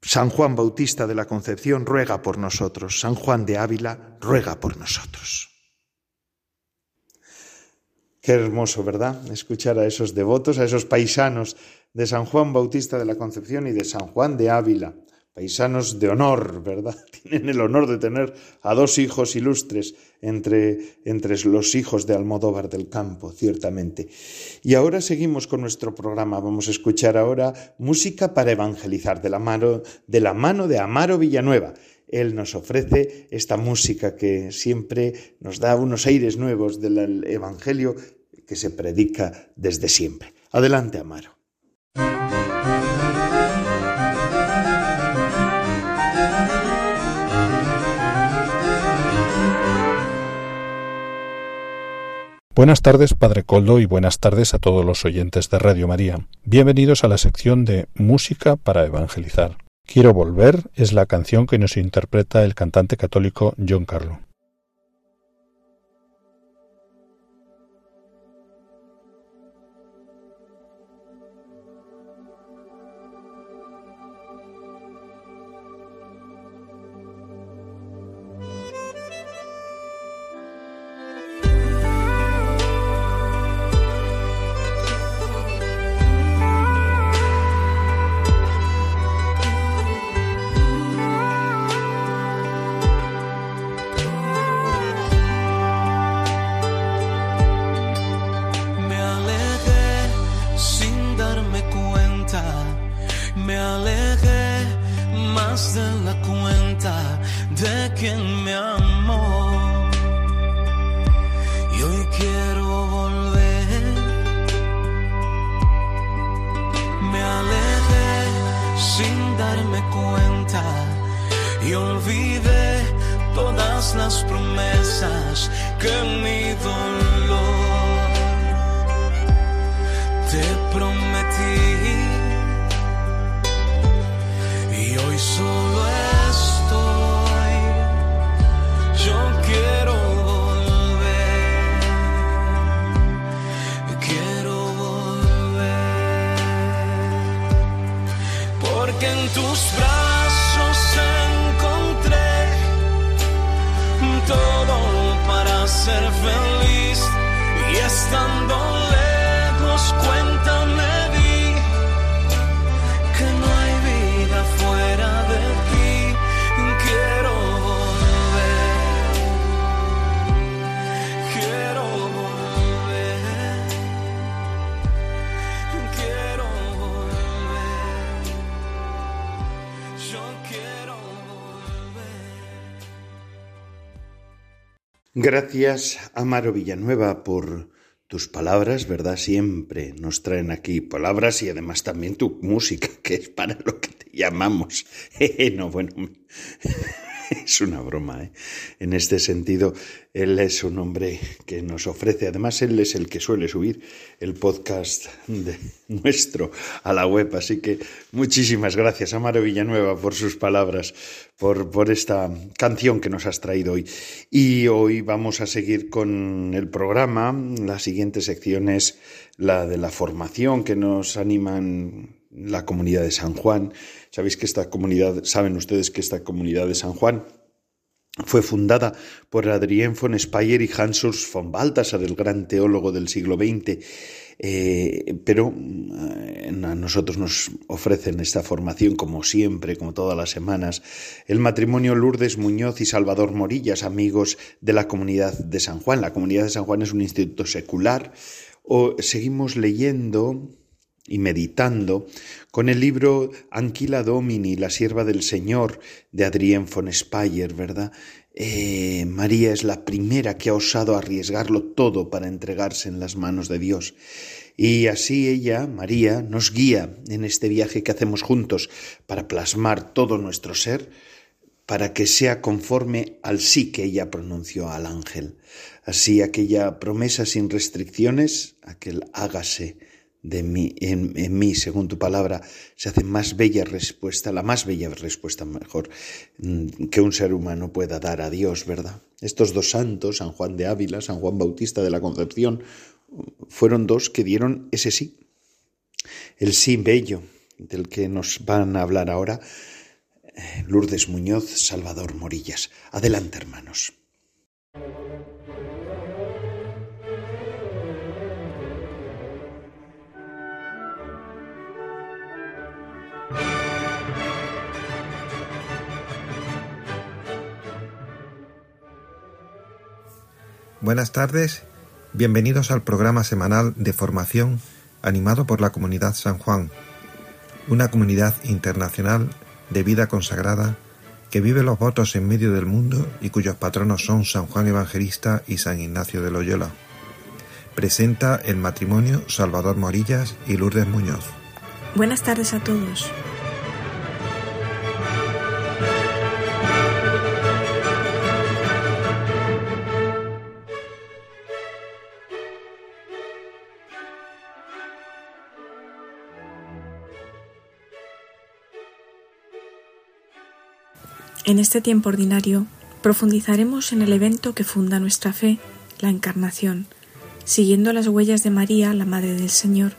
San Juan Bautista de la Concepción ruega por nosotros. San Juan de Ávila ruega por nosotros. Qué hermoso, ¿verdad? Escuchar a esos devotos, a esos paisanos de San Juan Bautista de la Concepción y de San Juan de Ávila paisanos de honor, ¿verdad? Tienen el honor de tener a dos hijos ilustres entre, entre los hijos de Almodóvar del Campo, ciertamente. Y ahora seguimos con nuestro programa. Vamos a escuchar ahora música para evangelizar de la mano de, la mano de Amaro Villanueva. Él nos ofrece esta música que siempre nos da unos aires nuevos del Evangelio que se predica desde siempre. Adelante, Amaro. Buenas tardes, Padre Coldo, y buenas tardes a todos los oyentes de Radio María. Bienvenidos a la sección de Música para Evangelizar. Quiero volver es la canción que nos interpreta el cantante católico John Carlo. Me alejé más de la cuenta de quien me amó. Y hoy quiero volver. Me alejé sin darme cuenta y olvidé todas las promesas que mi dolor te prometió. solo estoy. Yo quiero volver. Quiero volver. Porque en tus brazos encontré todo para ser feliz y estando Gracias, Amaro Villanueva, por tus palabras, ¿verdad? Siempre nos traen aquí palabras y además también tu música, que es para lo que te llamamos. no, bueno, es una broma, ¿eh? En este sentido, él es un hombre que nos ofrece, además él es el que suele subir el podcast de nuestro a la web, así que muchísimas gracias a Maro Villanueva por sus palabras, por, por esta canción que nos has traído hoy. Y hoy vamos a seguir con el programa, la siguiente sección es la de la formación que nos animan la comunidad de San Juan. Sabéis que esta comunidad, saben ustedes que esta comunidad de San Juan fue fundada por Adrien von Speyer y Hans Urs von Balthasar, el gran teólogo del siglo XX. Eh, pero eh, a nosotros nos ofrecen esta formación, como siempre, como todas las semanas, el matrimonio Lourdes Muñoz y Salvador Morillas, amigos de la comunidad de San Juan. La comunidad de San Juan es un instituto secular. O seguimos leyendo y meditando con el libro Anquila Domini, la sierva del Señor, de Adrien von Speyer, ¿verdad? Eh, María es la primera que ha osado arriesgarlo todo para entregarse en las manos de Dios. Y así ella, María, nos guía en este viaje que hacemos juntos para plasmar todo nuestro ser, para que sea conforme al sí que ella pronunció al ángel. Así aquella promesa sin restricciones, aquel hágase de mí, en, en, mí, según tu palabra, se hace más bella respuesta, la más bella respuesta mejor mm, que un ser humano pueda dar a Dios, ¿verdad? Estos dos santos, San Juan de Ávila, San Juan Bautista de la Concepción, fueron dos que dieron ese sí, el sí bello, del que nos van a hablar ahora Lourdes Muñoz, Salvador Morillas. Adelante, hermanos. Buenas tardes, bienvenidos al programa semanal de formación animado por la Comunidad San Juan, una comunidad internacional de vida consagrada que vive los votos en medio del mundo y cuyos patronos son San Juan Evangelista y San Ignacio de Loyola. Presenta el matrimonio Salvador Morillas y Lourdes Muñoz. Buenas tardes a todos. En este tiempo ordinario profundizaremos en el evento que funda nuestra fe, la Encarnación, siguiendo las huellas de María, la Madre del Señor,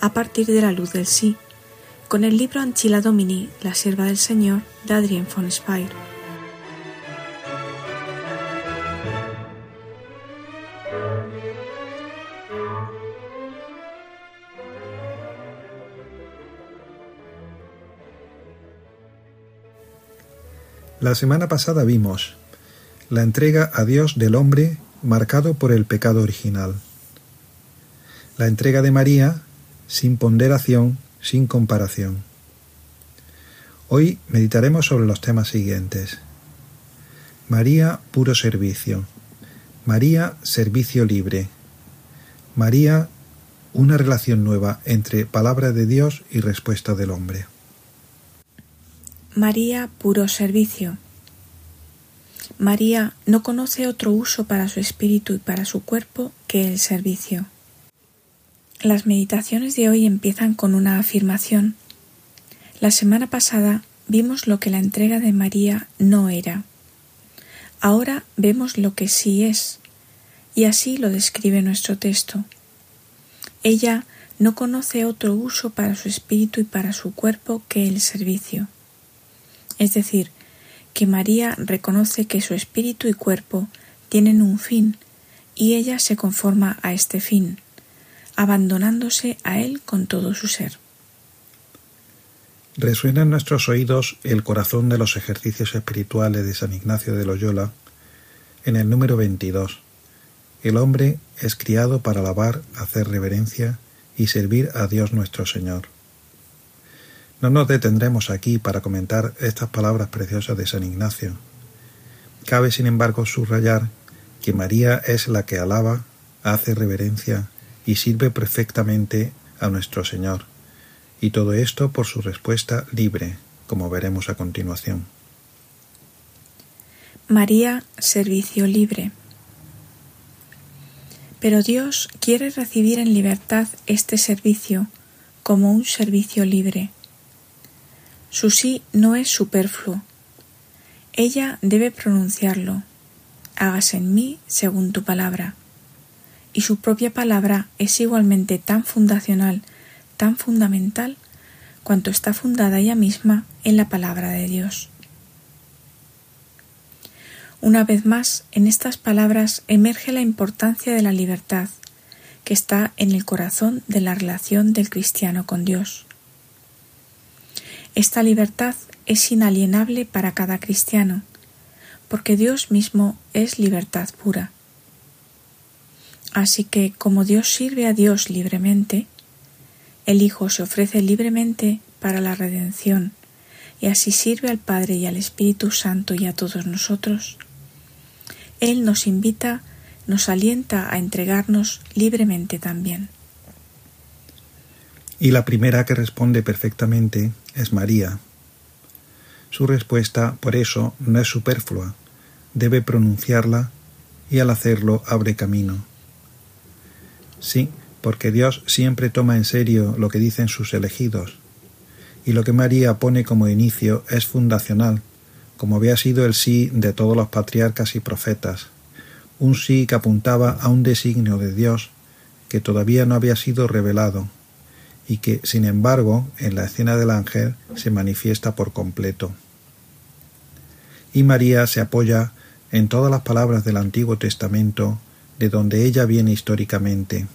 a partir de la luz del sí, con el libro Anchila Domini, la sierva del Señor, de Adrien von Speyer. La semana pasada vimos la entrega a Dios del hombre marcado por el pecado original. La entrega de María sin ponderación, sin comparación. Hoy meditaremos sobre los temas siguientes. María, puro servicio. María, servicio libre. María, una relación nueva entre palabra de Dios y respuesta del hombre. María puro servicio. María no conoce otro uso para su espíritu y para su cuerpo que el servicio. Las meditaciones de hoy empiezan con una afirmación. La semana pasada vimos lo que la entrega de María no era. Ahora vemos lo que sí es, y así lo describe nuestro texto. Ella no conoce otro uso para su espíritu y para su cuerpo que el servicio es decir, que María reconoce que su espíritu y cuerpo tienen un fin y ella se conforma a este fin, abandonándose a él con todo su ser. Resuena en nuestros oídos el corazón de los ejercicios espirituales de San Ignacio de Loyola en el número 22. El hombre es criado para alabar, hacer reverencia y servir a Dios nuestro Señor. No nos detendremos aquí para comentar estas palabras preciosas de San Ignacio. Cabe, sin embargo, subrayar que María es la que alaba, hace reverencia y sirve perfectamente a nuestro Señor, y todo esto por su respuesta libre, como veremos a continuación. María, servicio libre. Pero Dios quiere recibir en libertad este servicio como un servicio libre. Su sí no es superfluo. Ella debe pronunciarlo. Hágase en mí según tu palabra. Y su propia palabra es igualmente tan fundacional, tan fundamental, cuanto está fundada ella misma en la palabra de Dios. Una vez más, en estas palabras emerge la importancia de la libertad, que está en el corazón de la relación del cristiano con Dios. Esta libertad es inalienable para cada cristiano, porque Dios mismo es libertad pura. Así que, como Dios sirve a Dios libremente, el Hijo se ofrece libremente para la redención, y así sirve al Padre y al Espíritu Santo y a todos nosotros, él nos invita, nos alienta a entregarnos libremente también. Y la primera que responde perfectamente es María. Su respuesta, por eso, no es superflua, debe pronunciarla y al hacerlo abre camino. Sí, porque Dios siempre toma en serio lo que dicen sus elegidos, y lo que María pone como inicio es fundacional, como había sido el sí de todos los patriarcas y profetas, un sí que apuntaba a un designio de Dios que todavía no había sido revelado y que, sin embargo, en la escena del ángel se manifiesta por completo. Y María se apoya en todas las palabras del Antiguo Testamento de donde ella viene históricamente,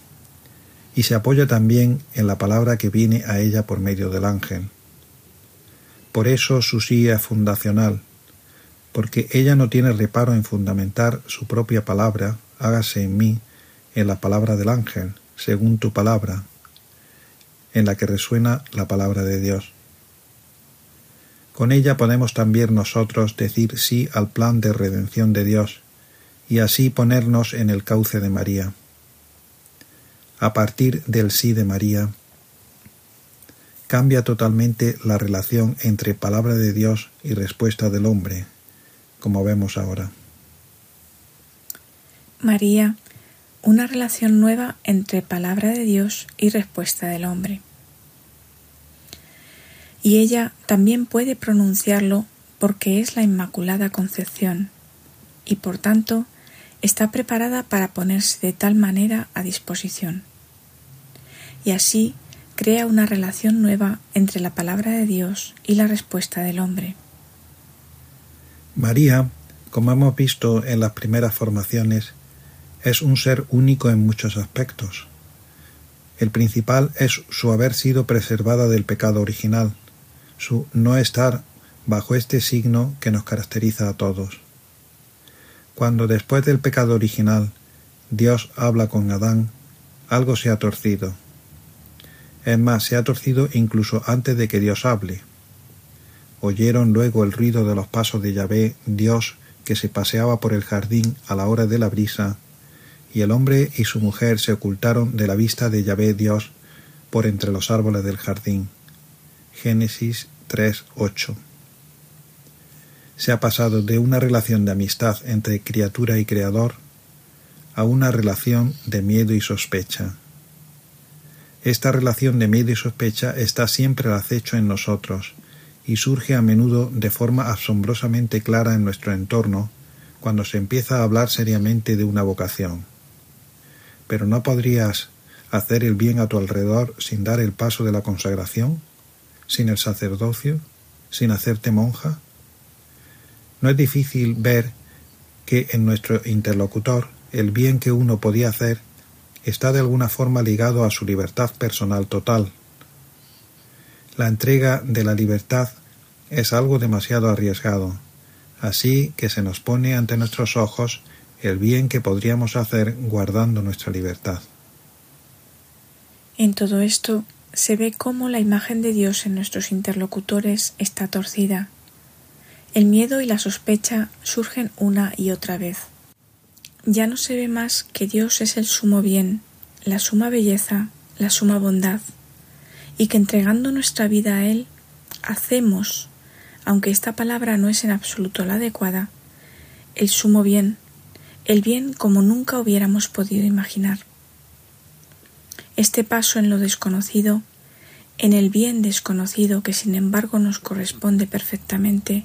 y se apoya también en la palabra que viene a ella por medio del ángel. Por eso su sí es fundacional, porque ella no tiene reparo en fundamentar su propia palabra, hágase en mí, en la palabra del ángel, según tu palabra, en la que resuena la palabra de Dios. Con ella podemos también nosotros decir sí al plan de redención de Dios, y así ponernos en el cauce de María. A partir del sí de María, cambia totalmente la relación entre palabra de Dios y respuesta del hombre, como vemos ahora. María, una relación nueva entre palabra de Dios y respuesta del hombre. Y ella también puede pronunciarlo porque es la Inmaculada Concepción y por tanto está preparada para ponerse de tal manera a disposición. Y así crea una relación nueva entre la palabra de Dios y la respuesta del hombre. María, como hemos visto en las primeras formaciones, es un ser único en muchos aspectos. El principal es su haber sido preservada del pecado original, su no estar bajo este signo que nos caracteriza a todos. Cuando después del pecado original Dios habla con Adán, algo se ha torcido. Es más, se ha torcido incluso antes de que Dios hable. Oyeron luego el ruido de los pasos de Yahvé, Dios, que se paseaba por el jardín a la hora de la brisa, y el hombre y su mujer se ocultaron de la vista de Yahvé Dios por entre los árboles del jardín. Génesis 3:8. Se ha pasado de una relación de amistad entre criatura y creador a una relación de miedo y sospecha. Esta relación de miedo y sospecha está siempre al acecho en nosotros, y surge a menudo de forma asombrosamente clara en nuestro entorno cuando se empieza a hablar seriamente de una vocación. Pero ¿no podrías hacer el bien a tu alrededor sin dar el paso de la consagración, sin el sacerdocio, sin hacerte monja? No es difícil ver que en nuestro interlocutor el bien que uno podía hacer está de alguna forma ligado a su libertad personal total. La entrega de la libertad es algo demasiado arriesgado, así que se nos pone ante nuestros ojos el bien que podríamos hacer guardando nuestra libertad. En todo esto se ve cómo la imagen de Dios en nuestros interlocutores está torcida. El miedo y la sospecha surgen una y otra vez. ya no se ve más que Dios es el sumo bien, la suma belleza, la suma bondad, y que entregando nuestra vida a Él, hacemos, aunque esta palabra no es en absoluto la adecuada, el sumo bien, el bien como nunca hubiéramos podido imaginar. Este paso en lo desconocido, en el bien desconocido que sin embargo nos corresponde perfectamente,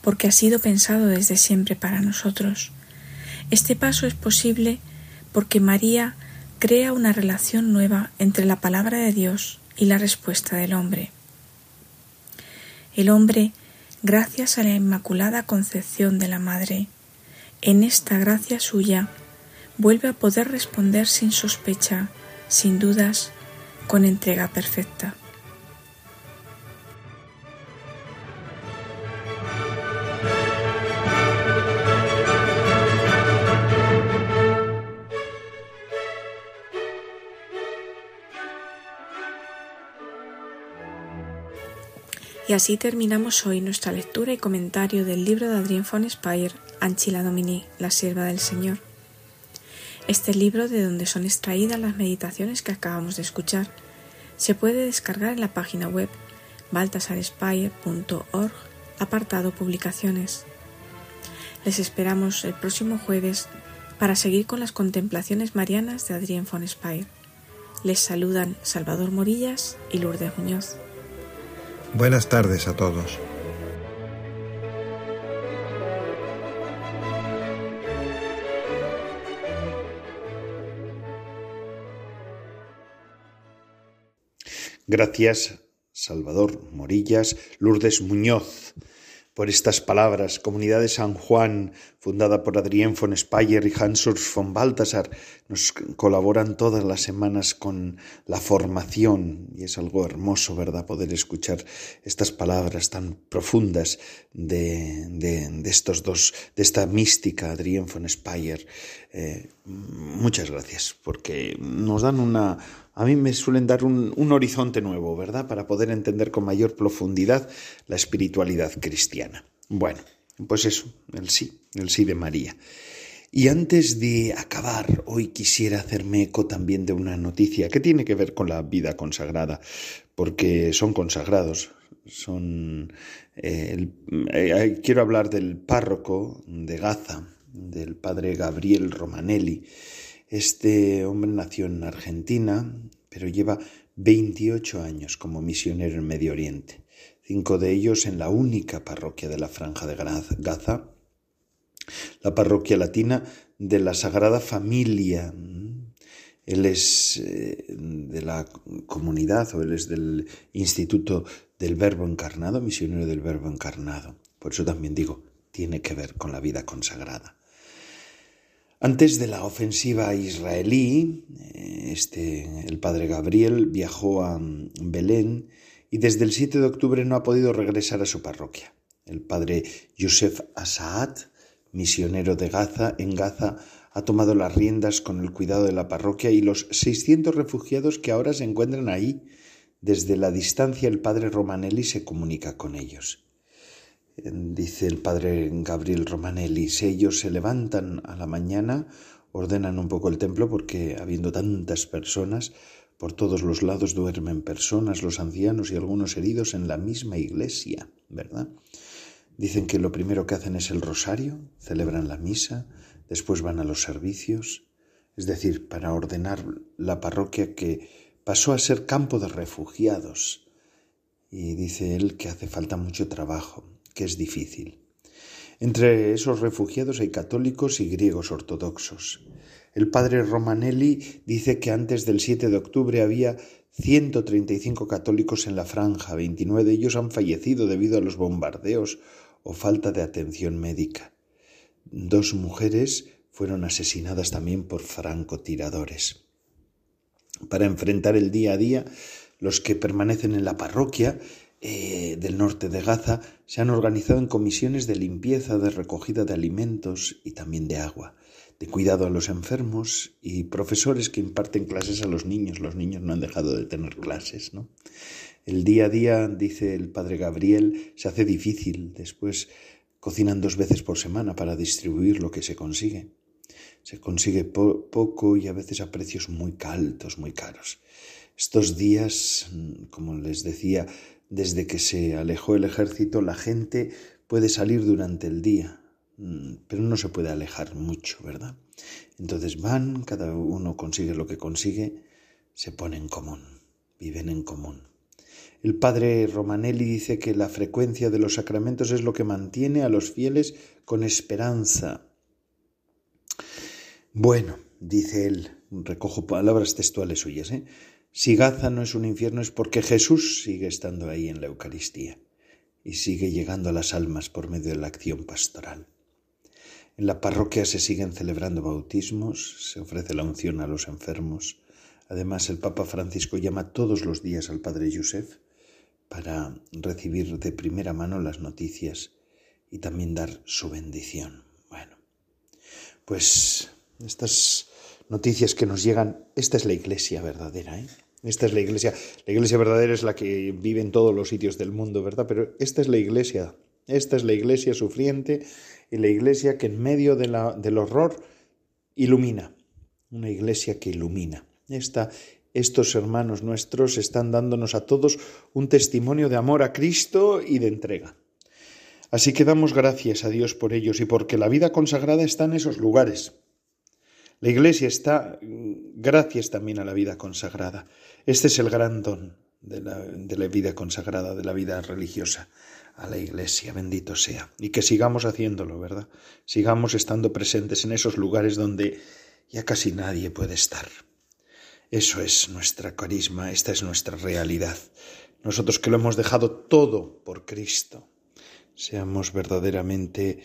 porque ha sido pensado desde siempre para nosotros. Este paso es posible porque María crea una relación nueva entre la palabra de Dios y la respuesta del hombre. El hombre, gracias a la Inmaculada Concepción de la Madre, en esta gracia suya, vuelve a poder responder sin sospecha, sin dudas, con entrega perfecta. Y así terminamos hoy nuestra lectura y comentario del libro de Adrien von Speyer, Anchila Domini, la sierva del Señor. Este libro, de donde son extraídas las meditaciones que acabamos de escuchar, se puede descargar en la página web baltasarespeyer.org, apartado Publicaciones. Les esperamos el próximo jueves para seguir con las contemplaciones marianas de Adrien von Speyer. Les saludan Salvador Morillas y Lourdes Muñoz. Buenas tardes a todos. Gracias, Salvador Morillas, Lourdes Muñoz por estas palabras. Comunidad de San Juan, fundada por Adrián von Speyer y Hans von Balthasar, nos colaboran todas las semanas con la formación y es algo hermoso, ¿verdad? Poder escuchar estas palabras tan profundas de, de, estos dos, de esta mística, Adrián von Speyer. Eh, muchas gracias, porque nos dan una, a mí me suelen dar un, horizonte nuevo, ¿verdad? Para poder entender con mayor profundidad la espiritualidad cristiana. Bueno, pues eso, el sí, el sí de María. Y antes de acabar, hoy quisiera hacerme eco también de una noticia que tiene que ver con la vida consagrada, porque son consagrados, son... Eh, eh, quiero hablar del párroco de Gaza, del padre Gabriel Romanelli, este hombre nació en Argentina, pero lleva 28 años como misionero en Medio Oriente, cinco de ellos en la única parroquia de la Franja de Gaza, la parroquia latina de la Sagrada Familia. Él es eh, de la comunidad o él es del Instituto del Verbo Encarnado, misionero del Verbo Encarnado. Por eso también digo, tiene que ver con la vida consagrada. Antes de la ofensiva israelí, eh, este, el padre Gabriel viajó a mm, Belén y desde el 7 de octubre no ha podido regresar a su parroquia. El padre Yosef Asaad, misionero de Gaza, en Gaza, ha tomado las riendas con el cuidado de la parroquia y los 600 refugiados que ahora se encuentran ahí. Desde la distancia el padre Romanelli se comunica con ellos dice el padre Gabriel Romanelli, si ellos se levantan a la mañana, ordenan un poco el templo porque habiendo tantas personas, por todos los lados duermen personas, los ancianos y algunos heridos en la misma iglesia, ¿verdad? Dicen que lo primero que hacen es el rosario, celebran la misa, después van a los servicios, es decir, para ordenar la parroquia que pasó a ser campo de refugiados. Y dice él que hace falta mucho trabajo, que es difícil. Entre esos refugiados hay católicos y griegos ortodoxos. El padre Romanelli dice que antes del 7 de octubre había 135 católicos en la franja, 29 de ellos han fallecido debido a los bombardeos o falta de atención médica. Dos mujeres fueron asesinadas también por francotiradores. Para enfrentar el día a día, los que permanecen en la parroquia eh, del norte de Gaza se han organizado en comisiones de limpieza, de recogida de alimentos y también de agua, de cuidado a los enfermos y profesores que imparten clases a los niños. Los niños no han dejado de tener clases, ¿no? El día a día, dice el padre Gabriel, se hace difícil. Después cocinan dos veces por semana para distribuir lo que se consigue. Se consigue poco y a veces a precios muy altos, muy caros. Estos días, como les decía, desde que se alejó el ejército, la gente puede salir durante el día, mm, pero no se puede alejar mucho, ¿verdad? Entonces van, cada uno consigue lo que consigue, se pone en común, viven en común. El padre Romanelli dice que la frecuencia de los sacramentos es lo que mantiene a los fieles con esperanza. Bueno, dice él, recojo palabras textuales suyas, ¿eh? Si Gaza no es un infierno es porque Jesús sigue estando ahí en la Eucaristía y sigue llegando a las almas por medio de la acción pastoral. En la parroquia se siguen celebrando bautismos, se ofrece la unción a los enfermos. Además, el Papa Francisco llama todos los días al Padre Yusef para recibir de primera mano las noticias y también dar su bendición. Bueno, pues estas noticias que nos llegan, esta es la iglesia verdadera, ¿eh? Esta es la iglesia. La iglesia verdadera es la que vive en todos los sitios del mundo, ¿verdad? Pero esta es la iglesia. Esta es la iglesia sufriente y la iglesia que en medio del horror ilumina. Una iglesia que ilumina. Estos hermanos nuestros están dándonos a todos un testimonio de amor a Cristo y de entrega. Así que damos gracias a Dios por ellos y porque la vida consagrada está en esos lugares. La Iglesia está gracias también a la vida consagrada. Este es el gran don de la, de la vida consagrada, de la vida religiosa a la Iglesia, bendito sea. Y que sigamos haciéndolo, ¿verdad? Sigamos estando presentes en esos lugares donde ya casi nadie puede estar. Eso es nuestra carisma, esta es nuestra realidad. Nosotros que lo hemos dejado todo por Cristo, seamos verdaderamente,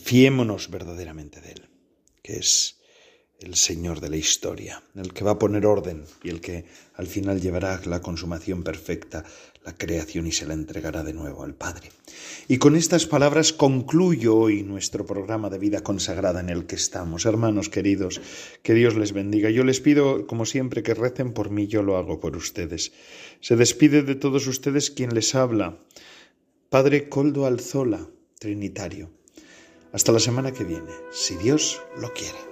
fiémonos verdaderamente de Él, que es el Señor de la historia, el que va a poner orden y el que al final llevará la consumación perfecta, la creación y se la entregará de nuevo al Padre. Y con estas palabras concluyo hoy nuestro programa de vida consagrada en el que estamos. Hermanos queridos, que Dios les bendiga. Yo les pido, como siempre, que recen por mí, yo lo hago por ustedes. Se despide de todos ustedes quien les habla, Padre Coldo Alzola, Trinitario. Hasta la semana que viene, si Dios lo quiere.